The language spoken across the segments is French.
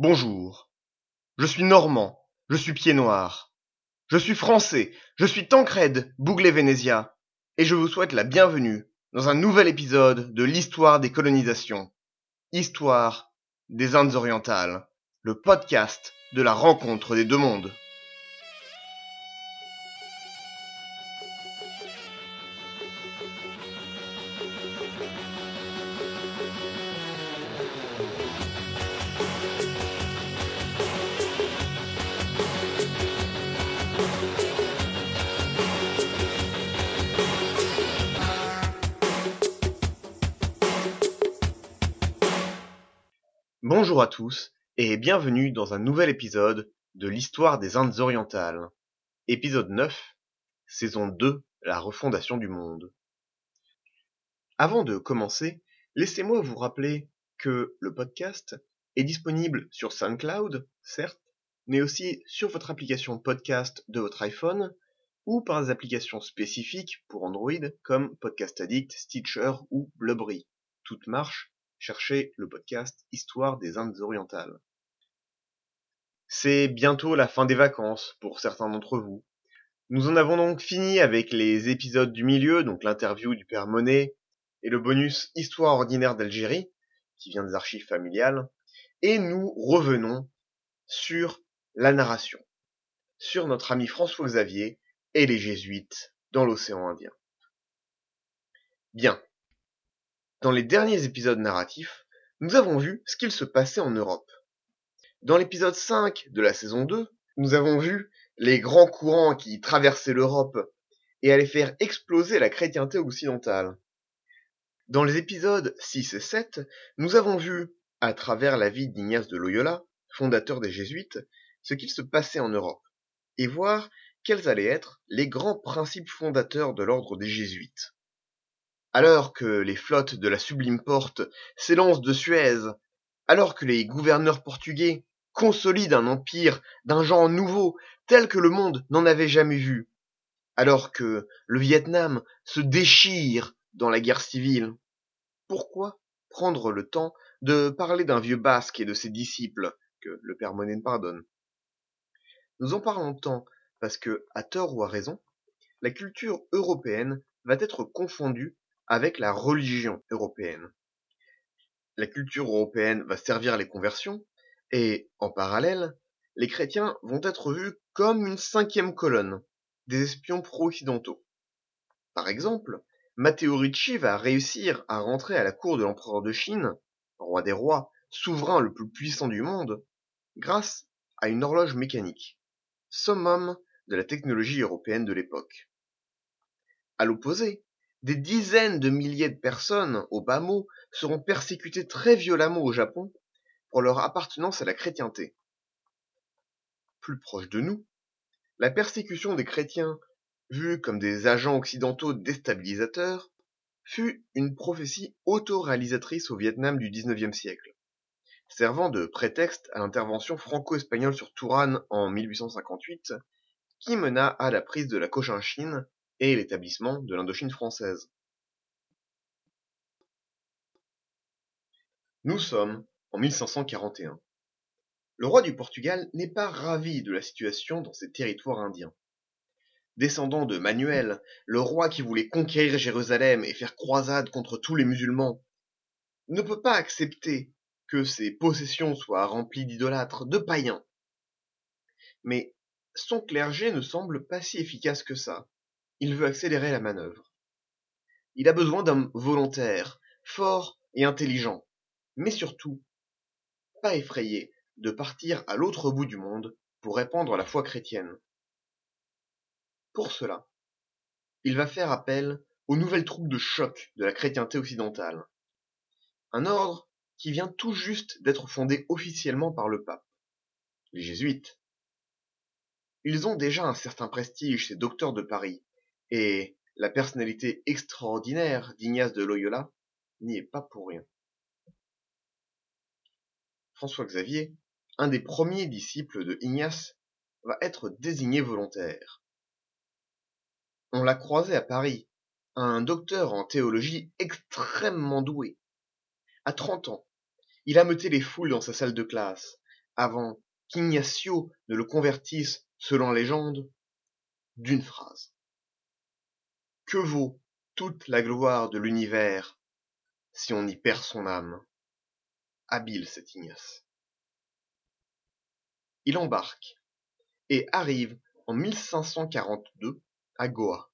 Bonjour. Je suis normand, je suis pied noir. Je suis français, je suis Tancred Bouglet-Vénésia, et je vous souhaite la bienvenue dans un nouvel épisode de l'histoire des colonisations. Histoire des Indes orientales, le podcast de la rencontre des deux mondes. Bonjour à tous et bienvenue dans un nouvel épisode de l'histoire des Indes orientales. Épisode 9, saison 2, la refondation du monde. Avant de commencer, laissez-moi vous rappeler que le podcast est disponible sur SoundCloud, certes, mais aussi sur votre application podcast de votre iPhone ou par des applications spécifiques pour Android comme Podcast Addict, Stitcher ou Blubbery. Toutes marchent cherchez le podcast Histoire des Indes orientales. C'est bientôt la fin des vacances pour certains d'entre vous. Nous en avons donc fini avec les épisodes du milieu, donc l'interview du père Monet et le bonus Histoire ordinaire d'Algérie, qui vient des archives familiales, et nous revenons sur la narration, sur notre ami François Xavier et les jésuites dans l'océan Indien. Bien, dans les derniers épisodes narratifs, nous avons vu ce qu'il se passait en Europe. Dans l'épisode 5 de la saison 2, nous avons vu les grands courants qui traversaient l'Europe et allaient faire exploser la chrétienté occidentale. Dans les épisodes 6 et 7, nous avons vu, à travers la vie d'Ignace de Loyola, fondateur des Jésuites, ce qu'il se passait en Europe, et voir quels allaient être les grands principes fondateurs de l'ordre des Jésuites. Alors que les flottes de la Sublime Porte s'élancent de Suez, alors que les gouverneurs portugais consolident un empire d'un genre nouveau tel que le monde n'en avait jamais vu, alors que le Vietnam se déchire dans la guerre civile, pourquoi prendre le temps de parler d'un vieux basque et de ses disciples, que le père Monet pardonne? Nous en parlons tant parce que, à tort ou à raison, la culture européenne va être confondue avec la religion européenne. La culture européenne va servir les conversions, et, en parallèle, les chrétiens vont être vus comme une cinquième colonne, des espions pro-occidentaux. Par exemple, Matteo Ricci va réussir à rentrer à la cour de l'empereur de Chine, roi des rois, souverain le plus puissant du monde, grâce à une horloge mécanique, summum de la technologie européenne de l'époque. À l'opposé, des dizaines de milliers de personnes, au bas mot, seront persécutées très violemment au Japon pour leur appartenance à la chrétienté. Plus proche de nous, la persécution des chrétiens, vus comme des agents occidentaux déstabilisateurs, fut une prophétie autoréalisatrice au Vietnam du XIXe siècle, servant de prétexte à l'intervention franco-espagnole sur Tourane en 1858, qui mena à la prise de la Cochinchine et l'établissement de l'Indochine française. Nous sommes en 1541. Le roi du Portugal n'est pas ravi de la situation dans ses territoires indiens. Descendant de Manuel, le roi qui voulait conquérir Jérusalem et faire croisade contre tous les musulmans, ne peut pas accepter que ses possessions soient remplies d'idolâtres, de païens. Mais son clergé ne semble pas si efficace que ça il veut accélérer la manœuvre. Il a besoin d'hommes volontaires, forts et intelligents, mais surtout pas effrayés de partir à l'autre bout du monde pour répandre la foi chrétienne. Pour cela, il va faire appel aux nouvelles troupes de choc de la chrétienté occidentale. Un ordre qui vient tout juste d'être fondé officiellement par le pape. Les jésuites. Ils ont déjà un certain prestige, ces docteurs de Paris, et la personnalité extraordinaire d'Ignace de Loyola n'y est pas pour rien. François Xavier, un des premiers disciples de Ignace, va être désigné volontaire. On l'a croisé à Paris, un docteur en théologie extrêmement doué. À 30 ans, il a meuté les foules dans sa salle de classe, avant qu'Ignacio ne le convertisse selon légende, d'une phrase. Que vaut toute la gloire de l'univers si on y perd son âme? Habile cet Ignace. Il embarque et arrive en 1542 à Goa.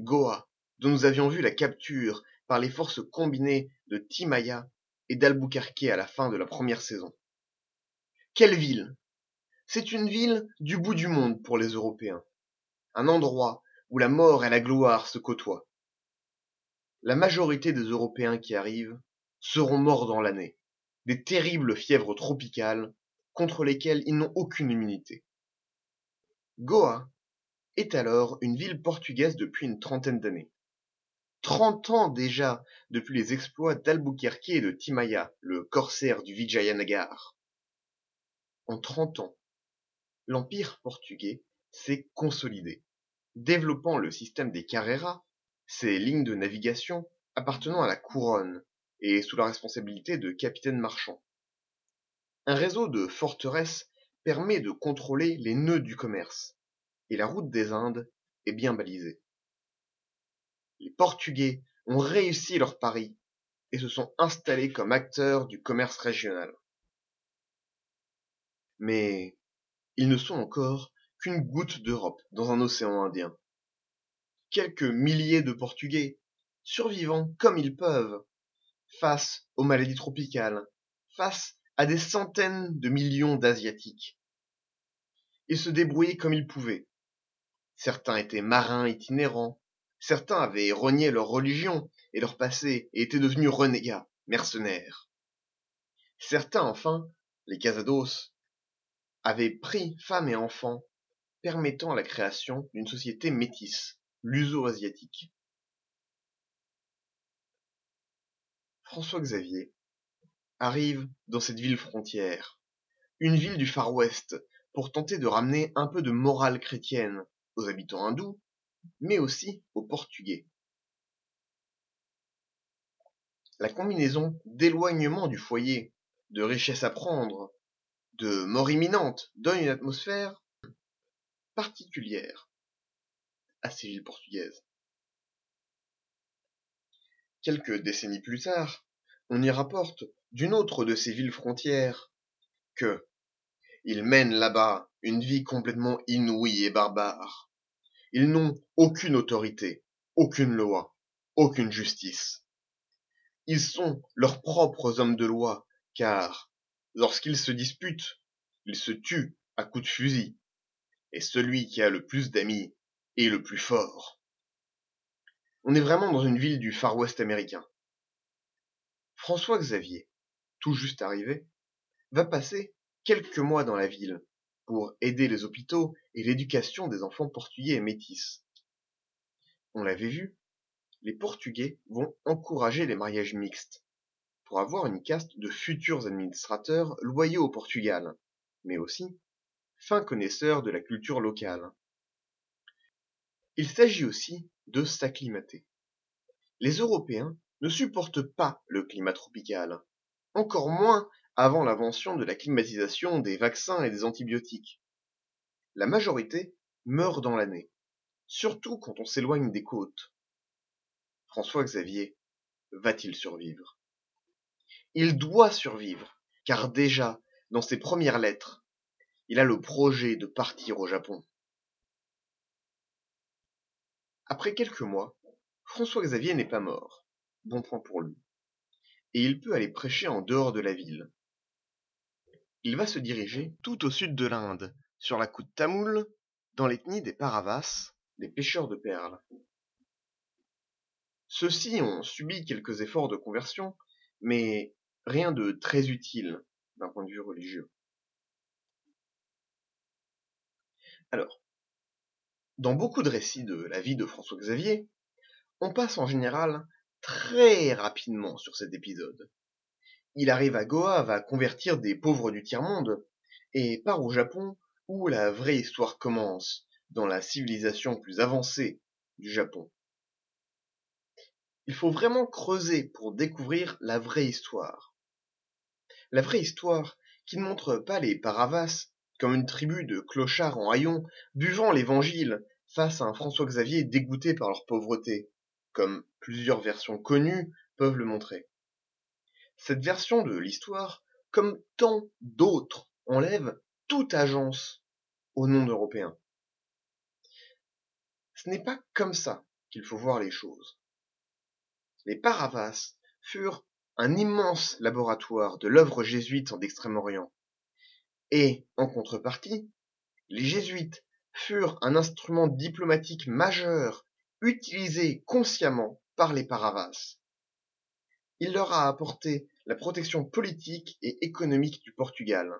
Goa, dont nous avions vu la capture par les forces combinées de Timaya et d'Albuquerque à la fin de la première saison. Quelle ville? C'est une ville du bout du monde pour les Européens. Un endroit où la mort et la gloire se côtoient. La majorité des Européens qui arrivent seront morts dans l'année, des terribles fièvres tropicales contre lesquelles ils n'ont aucune immunité. Goa est alors une ville portugaise depuis une trentaine d'années. Trente ans déjà depuis les exploits d'Albuquerque et de Timaya, le corsaire du Vijayanagar. En trente ans, l'empire portugais s'est consolidé, développant le système des carreras, ces lignes de navigation appartenant à la couronne et sous la responsabilité de capitaines marchands. Un réseau de forteresses permet de contrôler les nœuds du commerce, et la route des Indes est bien balisée. Les Portugais ont réussi leur pari et se sont installés comme acteurs du commerce régional. Mais ils ne sont encore qu'une goutte d'Europe dans un océan Indien. Quelques milliers de Portugais, survivant comme ils peuvent, face aux maladies tropicales, face à des centaines de millions d'Asiatiques. Ils se débrouillaient comme ils pouvaient. Certains étaient marins itinérants, certains avaient renié leur religion et leur passé et étaient devenus renégats, mercenaires. Certains, enfin, les casados, avaient pris femmes et enfants, permettant la création d'une société métisse, luso-asiatique. François Xavier arrive dans cette ville frontière, une ville du Far West, pour tenter de ramener un peu de morale chrétienne aux habitants hindous, mais aussi aux Portugais. La combinaison d'éloignement du foyer, de richesse à prendre, de mort imminente donne une atmosphère particulière à ces villes portugaises. Quelques décennies plus tard, on y rapporte d'une autre de ces villes frontières que ils mènent là-bas une vie complètement inouïe et barbare. Ils n'ont aucune autorité, aucune loi, aucune justice. Ils sont leurs propres hommes de loi, car lorsqu'ils se disputent, ils se tuent à coups de fusil, et celui qui a le plus d'amis est le plus fort. On est vraiment dans une ville du Far West américain. François Xavier, tout juste arrivé, va passer quelques mois dans la ville pour aider les hôpitaux et l'éducation des enfants portugais et métis. On l'avait vu, les Portugais vont encourager les mariages mixtes pour avoir une caste de futurs administrateurs loyaux au Portugal, mais aussi fins connaisseurs de la culture locale. Il s'agit aussi de s'acclimater. Les Européens ne supportent pas le climat tropical, encore moins avant l'invention de la climatisation des vaccins et des antibiotiques. La majorité meurt dans l'année, surtout quand on s'éloigne des côtes. François Xavier va-t-il survivre? Il doit survivre, car déjà, dans ses premières lettres, il a le projet de partir au Japon. Après quelques mois, François Xavier n'est pas mort. Bon point pour lui. Et il peut aller prêcher en dehors de la ville. Il va se diriger tout au sud de l'Inde, sur la côte tamoule, dans l'ethnie des Paravas, des pêcheurs de perles. Ceux-ci ont subi quelques efforts de conversion, mais rien de très utile d'un point de vue religieux. Alors, dans beaucoup de récits de la vie de François Xavier, on passe en général très rapidement sur cet épisode. Il arrive à Goa, va convertir des pauvres du tiers-monde, et part au Japon où la vraie histoire commence, dans la civilisation plus avancée du Japon. Il faut vraiment creuser pour découvrir la vraie histoire. La vraie histoire qui ne montre pas les Paravas comme une tribu de clochards en haillons buvant l'évangile face à un François-Xavier dégoûté par leur pauvreté, comme plusieurs versions connues peuvent le montrer. Cette version de l'histoire, comme tant d'autres, enlève toute agence au nom d'Européens. Ce n'est pas comme ça qu'il faut voir les choses. Les Paravas furent un immense laboratoire de l'œuvre jésuite en Extrême-Orient. Et, en contrepartie, les jésuites furent un instrument diplomatique majeur utilisé consciemment par les Paravas. Il leur a apporté la protection politique et économique du Portugal.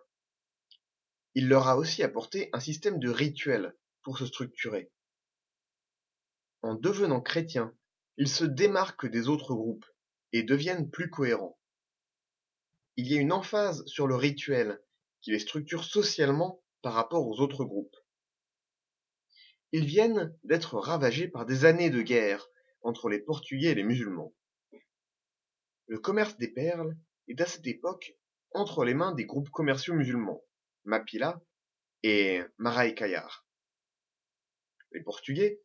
Il leur a aussi apporté un système de rituels pour se structurer. En devenant chrétiens, ils se démarquent des autres groupes et deviennent plus cohérents. Il y a une emphase sur le rituel qui les structure socialement par rapport aux autres groupes. Ils viennent d'être ravagés par des années de guerre entre les Portugais et les musulmans. Le commerce des perles est à cette époque entre les mains des groupes commerciaux musulmans, Mapila et Maraicayar. Les Portugais,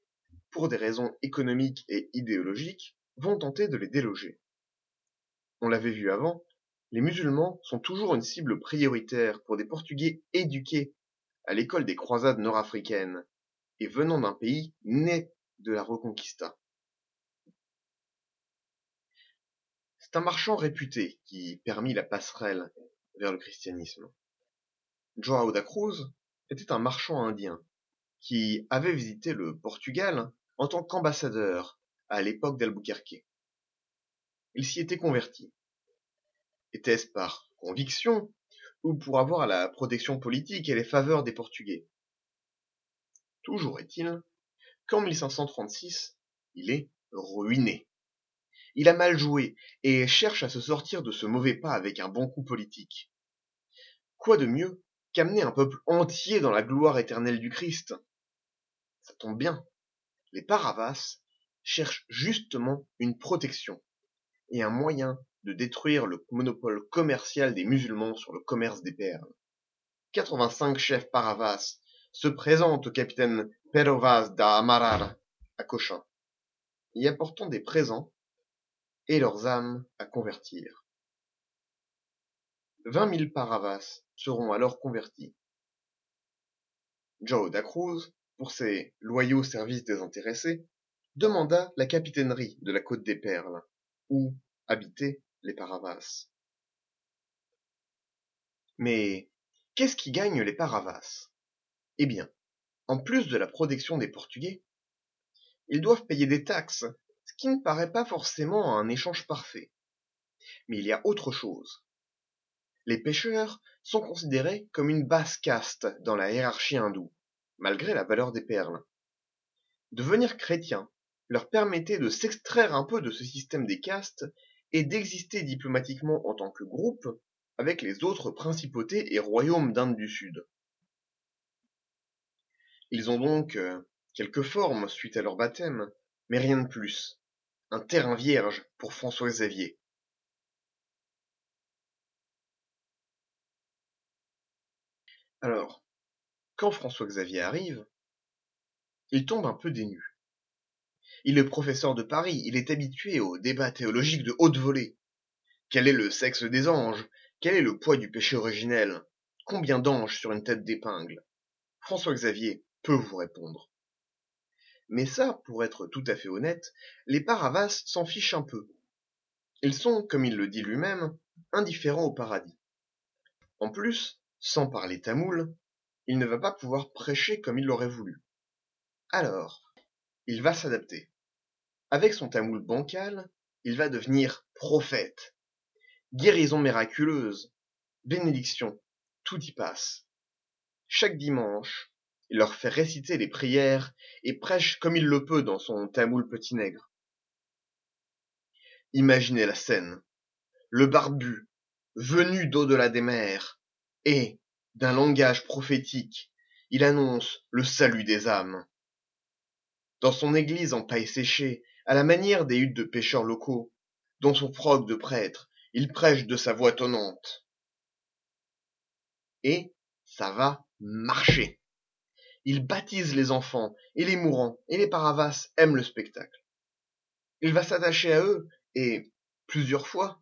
pour des raisons économiques et idéologiques, vont tenter de les déloger. On l'avait vu avant, les musulmans sont toujours une cible prioritaire pour des Portugais éduqués à l'école des croisades nord-africaines et venant d'un pays né de la Reconquista. C'est un marchand réputé qui permit la passerelle vers le christianisme. Joao da Cruz était un marchand indien qui avait visité le Portugal en tant qu'ambassadeur à l'époque d'Albuquerque. Il s'y était converti. Était-ce par conviction ou pour avoir la protection politique et les faveurs des Portugais? Toujours est-il qu'en 1536, il est ruiné. Il a mal joué et cherche à se sortir de ce mauvais pas avec un bon coup politique. Quoi de mieux qu'amener un peuple entier dans la gloire éternelle du Christ? Ça tombe bien. Les Paravas cherchent justement une protection et un moyen de détruire le monopole commercial des musulmans sur le commerce des perles. 85 chefs paravas se présentent au capitaine Perovaz da Amarar à Cochin, y apportant des présents et leurs âmes à convertir. Vingt mille paravas seront alors convertis. Joe da Cruz, pour ses loyaux services désintéressés, demanda la capitainerie de la Côte des Perles, où habitaient les Paravas. Mais qu'est-ce qui gagne les Paravas Eh bien, en plus de la protection des Portugais, ils doivent payer des taxes, ce qui ne paraît pas forcément un échange parfait. Mais il y a autre chose. Les pêcheurs sont considérés comme une basse caste dans la hiérarchie hindoue, malgré la valeur des perles. Devenir chrétien leur permettait de s'extraire un peu de ce système des castes et d'exister diplomatiquement en tant que groupe avec les autres principautés et royaumes d'Inde du Sud. Ils ont donc euh, quelques formes suite à leur baptême, mais rien de plus. Un terrain vierge pour François Xavier. Alors, quand François Xavier arrive, il tombe un peu dénu. Il est professeur de Paris, il est habitué aux débats théologiques de haute volée. Quel est le sexe des anges? Quel est le poids du péché originel? Combien d'anges sur une tête d'épingle? François Xavier peut vous répondre. Mais ça, pour être tout à fait honnête, les Paravas s'en fichent un peu. Ils sont, comme il le dit lui-même, indifférents au paradis. En plus, sans parler tamoul, il ne va pas pouvoir prêcher comme il l'aurait voulu. Alors, il va s'adapter. Avec son tamoul bancal, il va devenir prophète. Guérison miraculeuse, bénédiction, tout y passe. Chaque dimanche, il leur fait réciter les prières et prêche comme il le peut dans son tamoul petit nègre. Imaginez la scène. Le barbu, venu d'au-delà des mers, et, d'un langage prophétique, il annonce le salut des âmes. Dans son église en paille séchée, à la manière des huttes de pêcheurs locaux, dans son froc de prêtre, il prêche de sa voix tonnante. Et ça va marcher. Il baptise les enfants et les mourants, et les paravas aiment le spectacle. Il va s'attacher à eux et, plusieurs fois,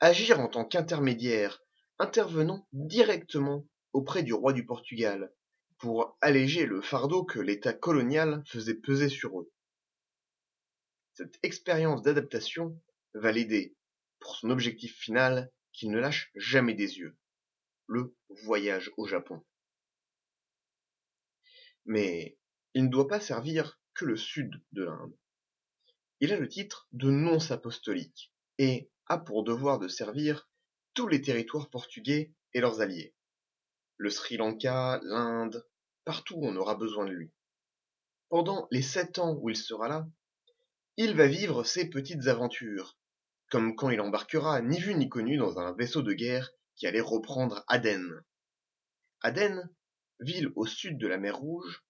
agir en tant qu'intermédiaire, intervenant directement auprès du roi du Portugal, pour alléger le fardeau que l'État colonial faisait peser sur eux. Cette expérience d'adaptation va l'aider pour son objectif final qu'il ne lâche jamais des yeux, le voyage au Japon. Mais il ne doit pas servir que le sud de l'Inde. Il a le titre de nonce apostolique et a pour devoir de servir tous les territoires portugais et leurs alliés. Le Sri Lanka, l'Inde, partout où on aura besoin de lui. Pendant les sept ans où il sera là, il va vivre ses petites aventures, comme quand il embarquera ni vu ni connu dans un vaisseau de guerre qui allait reprendre Aden. Aden ville au sud de la mer Rouge,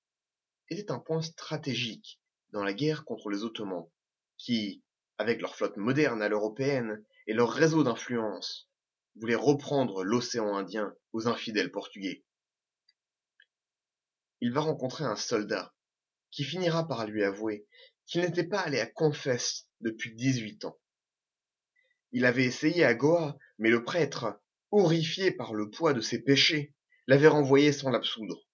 était un point stratégique dans la guerre contre les Ottomans, qui, avec leur flotte moderne à l'européenne et leur réseau d'influence, voulaient reprendre l'océan Indien aux infidèles portugais. Il va rencontrer un soldat qui finira par lui avouer qu'il n'était pas allé à Confesse depuis dix-huit ans. Il avait essayé à Goa, mais le prêtre, horrifié par le poids de ses péchés, l'avait renvoyé sans l'absoudre.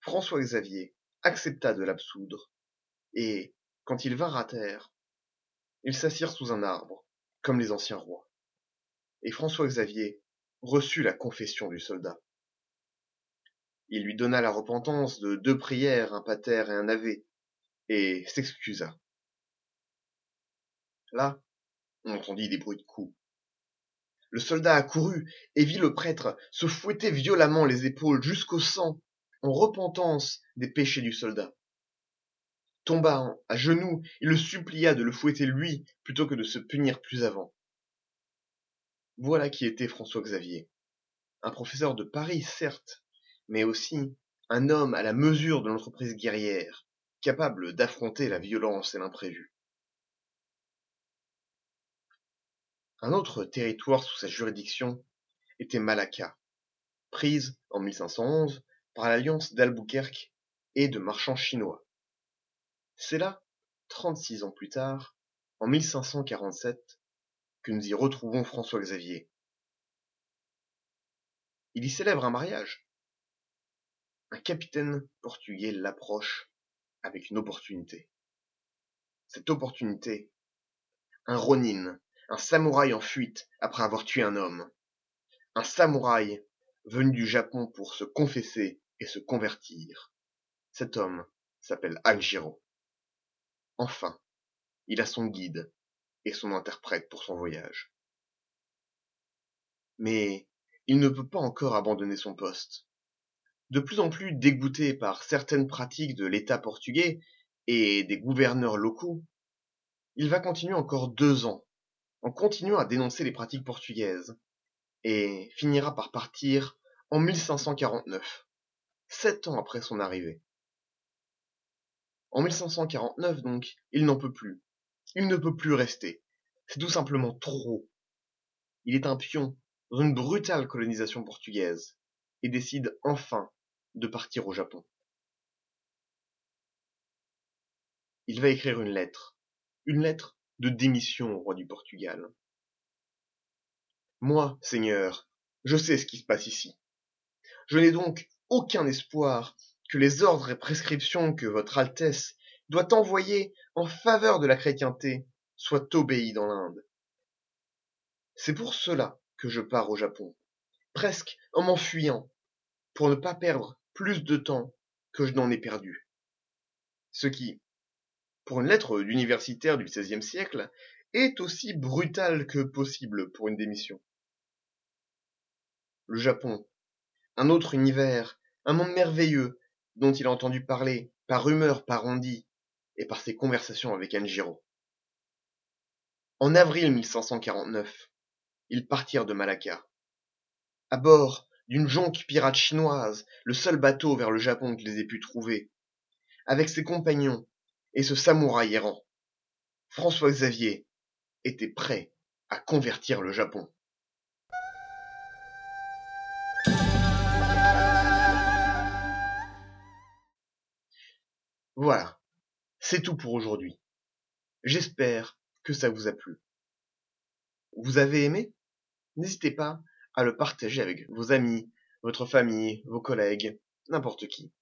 François Xavier accepta de l'absoudre, et, quand il vint à terre, ils s'assirent sous un arbre, comme les anciens rois. Et François Xavier reçut la confession du soldat. Il lui donna la repentance de deux prières, un pater et un ave, et s'excusa. Là, on entendit des bruits de coups. Le soldat accourut et vit le prêtre se fouetter violemment les épaules jusqu'au sang, en repentance des péchés du soldat. Tomba à genoux et le supplia de le fouetter lui plutôt que de se punir plus avant. Voilà qui était François Xavier. Un professeur de Paris, certes, mais aussi un homme à la mesure de l'entreprise guerrière, capable d'affronter la violence et l'imprévu. Un autre territoire sous sa juridiction était Malacca, prise en 1511 par l'alliance d'Albuquerque et de marchands chinois. C'est là, 36 ans plus tard, en 1547, que nous y retrouvons François Xavier. Il y célèbre un mariage. Un capitaine portugais l'approche avec une opportunité. Cette opportunité, un ronin, un samouraï en fuite après avoir tué un homme. Un samouraï venu du Japon pour se confesser et se convertir. Cet homme s'appelle Anjiro. Enfin, il a son guide et son interprète pour son voyage. Mais il ne peut pas encore abandonner son poste. De plus en plus dégoûté par certaines pratiques de l'État portugais et des gouverneurs locaux, il va continuer encore deux ans en continuant à dénoncer les pratiques portugaises, et finira par partir en 1549, sept ans après son arrivée. En 1549 donc, il n'en peut plus. Il ne peut plus rester. C'est tout simplement trop. Il est un pion dans une brutale colonisation portugaise et décide enfin de partir au Japon. Il va écrire une lettre. Une lettre de démission au roi du Portugal. Moi, Seigneur, je sais ce qui se passe ici. Je n'ai donc aucun espoir que les ordres et prescriptions que votre Altesse doit envoyer en faveur de la chrétienté soient obéis dans l'Inde. C'est pour cela que je pars au Japon, presque en m'enfuyant, pour ne pas perdre plus de temps que je n'en ai perdu. Ce qui, pour une lettre d'universitaire du XVIe siècle, est aussi brutale que possible pour une démission. Le Japon, un autre univers, un monde merveilleux dont il a entendu parler par rumeur, par on et par ses conversations avec Anjiro. En avril 1549, ils partirent de Malacca. À bord d'une jonque pirate chinoise, le seul bateau vers le Japon qu'ils ait pu trouver, avec ses compagnons et ce samouraï errant. François Xavier était prêt à convertir le Japon. Voilà, c'est tout pour aujourd'hui. J'espère que ça vous a plu. Vous avez aimé? N'hésitez pas à le partager avec vos amis, votre famille, vos collègues, n'importe qui.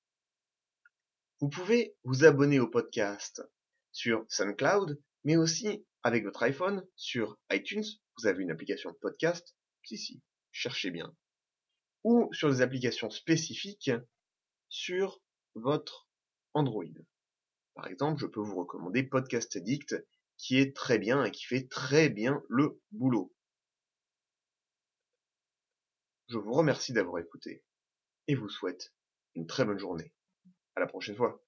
Vous pouvez vous abonner au podcast sur SoundCloud, mais aussi avec votre iPhone sur iTunes. Vous avez une application podcast. Si, si, cherchez bien. Ou sur des applications spécifiques sur votre Android. Par exemple, je peux vous recommander Podcast Addict, qui est très bien et qui fait très bien le boulot. Je vous remercie d'avoir écouté et vous souhaite une très bonne journée. À la prochaine fois.